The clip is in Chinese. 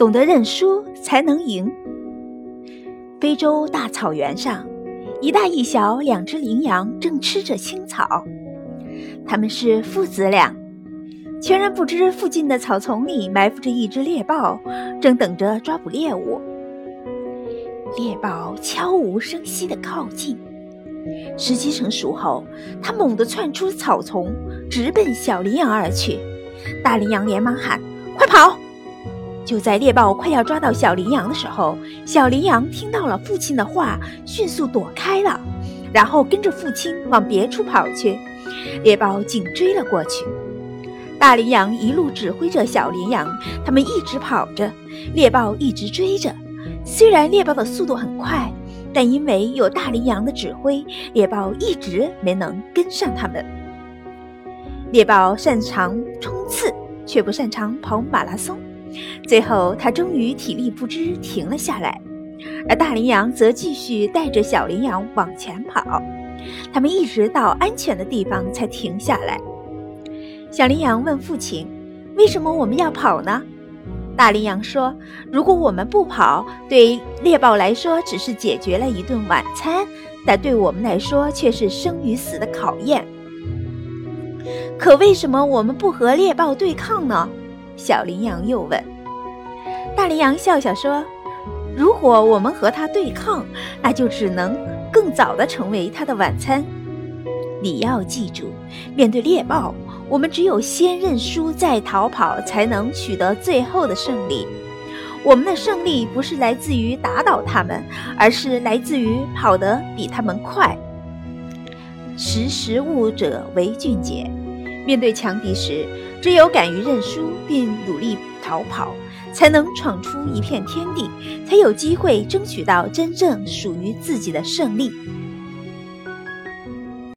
懂得认输才能赢。非洲大草原上，一大一小两只羚羊正吃着青草，他们是父子俩。全然不知附近的草丛里埋伏着一只猎豹，正等着抓捕猎物。猎豹悄无声息地靠近，时机成熟后，它猛地窜出草丛，直奔小羚羊而去。大羚羊连忙喊：“！”就在猎豹快要抓到小羚羊的时候，小羚羊听到了父亲的话，迅速躲开了，然后跟着父亲往别处跑去。猎豹紧追了过去。大羚羊一路指挥着小羚羊，他们一直跑着，猎豹一直追着。虽然猎豹的速度很快，但因为有大羚羊的指挥，猎豹一直没能跟上他们。猎豹擅长冲刺，却不擅长跑马拉松。最后，他终于体力不支停了下来，而大羚羊则继续带着小羚羊往前跑。他们一直到安全的地方才停下来。小羚羊问父亲：“为什么我们要跑呢？”大羚羊说：“如果我们不跑，对猎豹来说只是解决了一顿晚餐，但对我们来说却是生与死的考验。可为什么我们不和猎豹对抗呢？”小羚羊又问。大羚羊笑笑说：“如果我们和它对抗，那就只能更早地成为它的晚餐。你要记住，面对猎豹。”我们只有先认输再逃跑，才能取得最后的胜利。我们的胜利不是来自于打倒他们，而是来自于跑得比他们快。识时务者为俊杰。面对强敌时，只有敢于认输并努力逃跑，才能闯出一片天地，才有机会争取到真正属于自己的胜利。